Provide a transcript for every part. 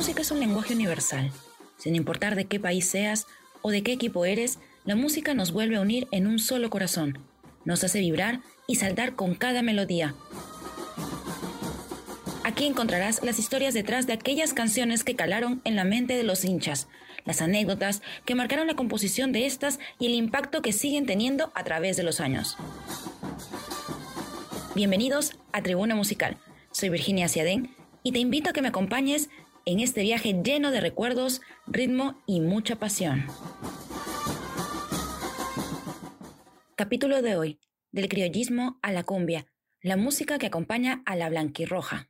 música es un lenguaje universal. Sin importar de qué país seas o de qué equipo eres, la música nos vuelve a unir en un solo corazón. Nos hace vibrar y saltar con cada melodía. Aquí encontrarás las historias detrás de aquellas canciones que calaron en la mente de los hinchas, las anécdotas que marcaron la composición de estas y el impacto que siguen teniendo a través de los años. Bienvenidos a Tribuna Musical. Soy Virginia Ciadén y te invito a que me acompañes en este viaje lleno de recuerdos, ritmo y mucha pasión. Capítulo de hoy, del criollismo a la cumbia, la música que acompaña a la blanquirroja.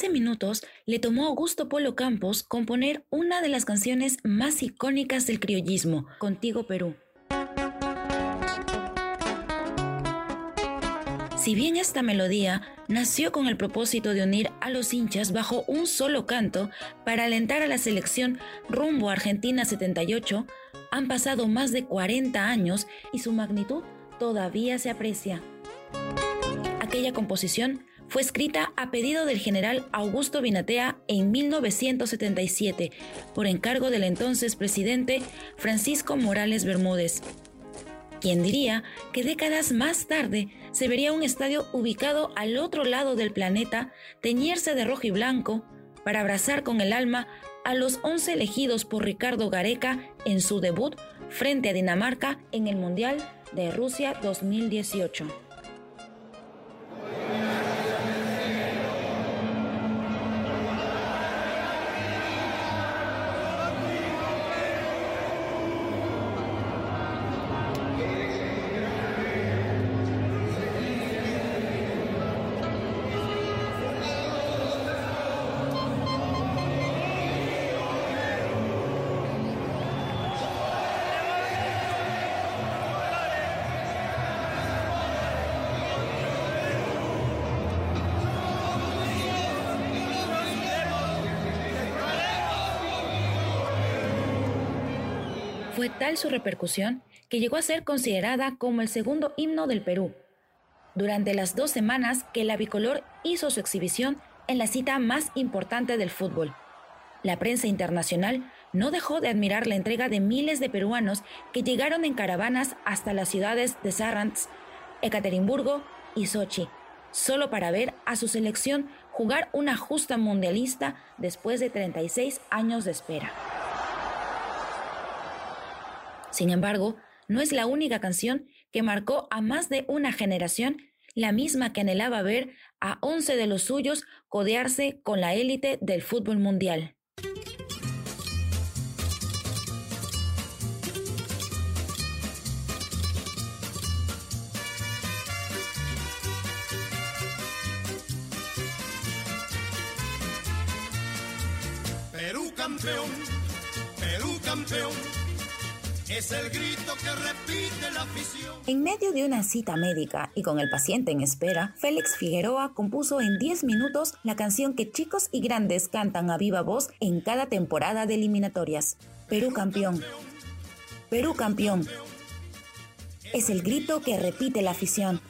15 minutos le tomó a Augusto Polo Campos componer una de las canciones más icónicas del criollismo, Contigo Perú. Si bien esta melodía nació con el propósito de unir a los hinchas bajo un solo canto para alentar a la selección rumbo a Argentina 78, han pasado más de 40 años y su magnitud todavía se aprecia. Aquella composición fue escrita a pedido del general Augusto Binatea en 1977 por encargo del entonces presidente Francisco Morales Bermúdez. Quien diría que décadas más tarde se vería un estadio ubicado al otro lado del planeta teñirse de rojo y blanco para abrazar con el alma a los 11 elegidos por Ricardo Gareca en su debut frente a Dinamarca en el Mundial de Rusia 2018. Fue tal su repercusión que llegó a ser considerada como el segundo himno del Perú. Durante las dos semanas que la bicolor hizo su exhibición en la cita más importante del fútbol, la prensa internacional no dejó de admirar la entrega de miles de peruanos que llegaron en caravanas hasta las ciudades de Sarrants, Ekaterimburgo y Sochi, solo para ver a su selección jugar una justa mundialista después de 36 años de espera. Sin embargo, no es la única canción que marcó a más de una generación, la misma que anhelaba ver a 11 de los suyos codearse con la élite del fútbol mundial. Perú campeón, Perú campeón es el grito que repite la afición. En medio de una cita médica y con el paciente en espera, Félix Figueroa compuso en 10 minutos la canción que chicos y grandes cantan a viva voz en cada temporada de eliminatorias. Perú campeón. Perú campeón. Es el grito que repite la afición.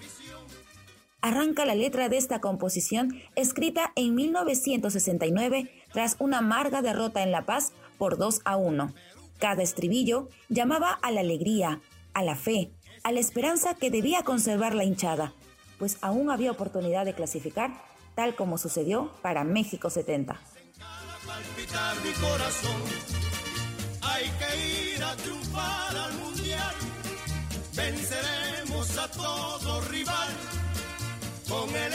Arranca la letra de esta composición escrita en 1969 tras una amarga derrota en La Paz por 2 a 1. Cada estribillo llamaba a la alegría, a la fe, a la esperanza que debía conservar la hinchada, pues aún había oportunidad de clasificar, tal como sucedió para México 70. Hay que ir a triunfar al mundial. Venceremos a todo rival con el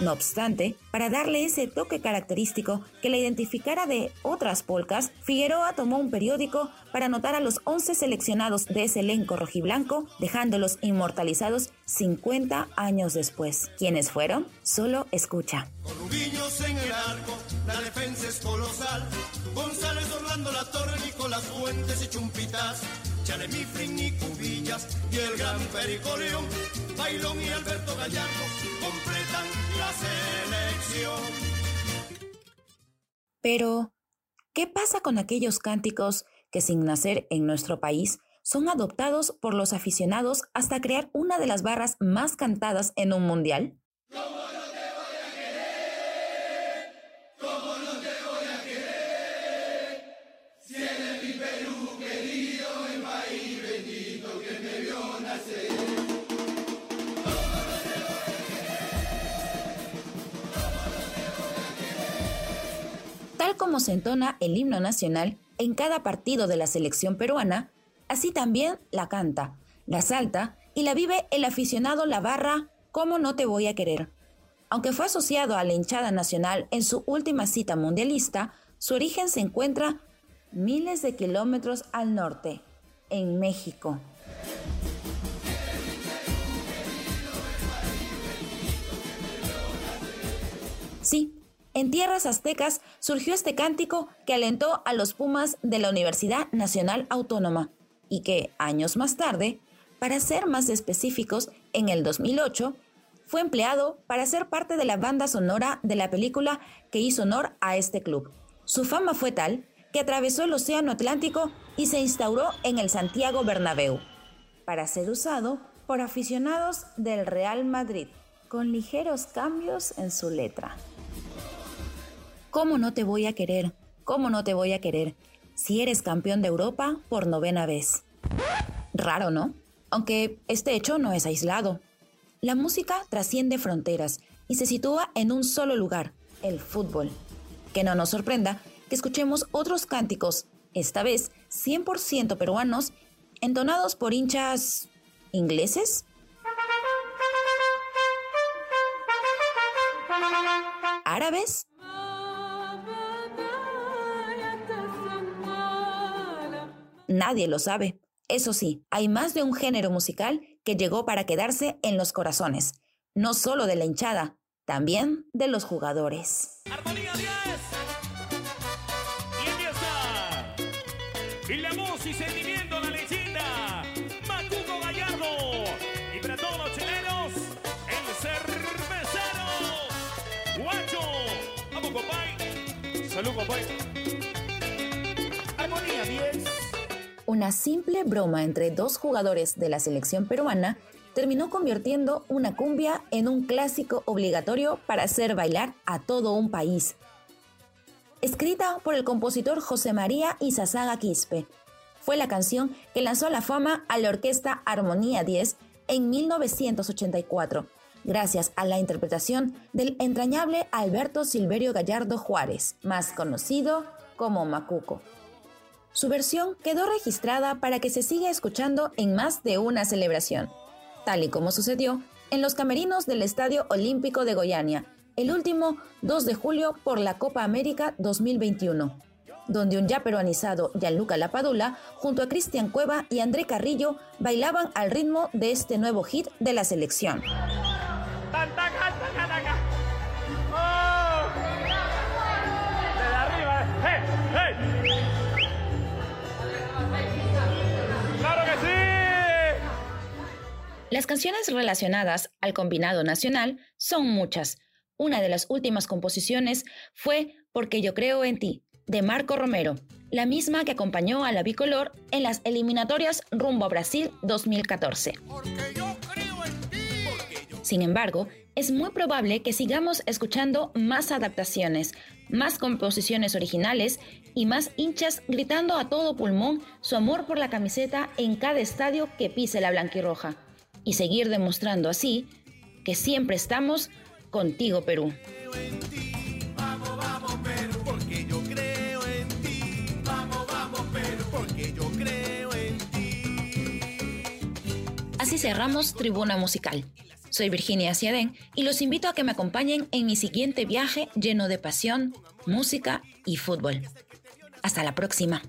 no obstante, para darle ese toque característico que la identificara de otras polcas, Figueroa tomó un periódico para anotar a los 11 seleccionados de ese elenco rojiblanco, dejándolos inmortalizados 50 años después. ¿Quiénes fueron? Solo escucha. Pero, ¿qué pasa con aquellos cánticos que sin nacer en nuestro país son adoptados por los aficionados hasta crear una de las barras más cantadas en un mundial? Como se entona el himno nacional en cada partido de la selección peruana, así también la canta, la salta y la vive el aficionado La Barra, ¿Cómo no te voy a querer? Aunque fue asociado a la hinchada nacional en su última cita mundialista, su origen se encuentra miles de kilómetros al norte, en México. En tierras aztecas surgió este cántico que alentó a los Pumas de la Universidad Nacional Autónoma y que, años más tarde, para ser más específicos, en el 2008, fue empleado para ser parte de la banda sonora de la película que hizo honor a este club. Su fama fue tal que atravesó el Océano Atlántico y se instauró en el Santiago Bernabéu, para ser usado por aficionados del Real Madrid, con ligeros cambios en su letra. ¿Cómo no te voy a querer? ¿Cómo no te voy a querer? Si eres campeón de Europa por novena vez. Raro, ¿no? Aunque este hecho no es aislado. La música trasciende fronteras y se sitúa en un solo lugar, el fútbol. Que no nos sorprenda que escuchemos otros cánticos, esta vez 100% peruanos, entonados por hinchas ingleses. ¿Árabes? Nadie lo sabe. Eso sí, hay más de un género musical que llegó para quedarse en los corazones, no solo de la hinchada, también de los jugadores. Armonía 10. Y está. Y la voz y sentimiento, la leyenda. Macuco Gallardo. Y para todos los chilenos, el cervecero. Guacho. Vamos, compay. Salud, compay. Armonía 10. Una simple broma entre dos jugadores de la selección peruana terminó convirtiendo una cumbia en un clásico obligatorio para hacer bailar a todo un país. Escrita por el compositor José María Izazaga Quispe, fue la canción que lanzó la fama a la orquesta Armonía 10 en 1984, gracias a la interpretación del entrañable Alberto Silverio Gallardo Juárez, más conocido como Macuco. Su versión quedó registrada para que se siga escuchando en más de una celebración, tal y como sucedió en los camerinos del Estadio Olímpico de Goiânia, el último 2 de julio por la Copa América 2021, donde un ya peruanizado Gianluca Lapadula, junto a Cristian Cueva y André Carrillo, bailaban al ritmo de este nuevo hit de la selección. Las canciones relacionadas al combinado nacional son muchas. Una de las últimas composiciones fue Porque yo creo en ti, de Marco Romero, la misma que acompañó a la bicolor en las eliminatorias rumbo a Brasil 2014. Sin embargo, es muy probable que sigamos escuchando más adaptaciones, más composiciones originales y más hinchas gritando a todo pulmón su amor por la camiseta en cada estadio que pise la blanquirroja. Y seguir demostrando así que siempre estamos contigo, Perú. creo en porque yo creo en porque yo creo en. Así cerramos Tribuna Musical. Soy Virginia Ciadén y los invito a que me acompañen en mi siguiente viaje lleno de pasión, música y fútbol. Hasta la próxima.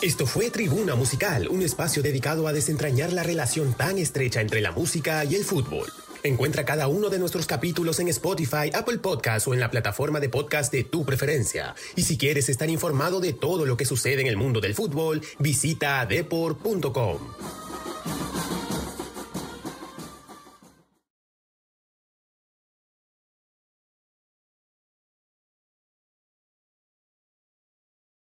Esto fue Tribuna Musical, un espacio dedicado a desentrañar la relación tan estrecha entre la música y el fútbol. Encuentra cada uno de nuestros capítulos en Spotify, Apple Podcast o en la plataforma de podcast de tu preferencia. Y si quieres estar informado de todo lo que sucede en el mundo del fútbol, visita depor.com.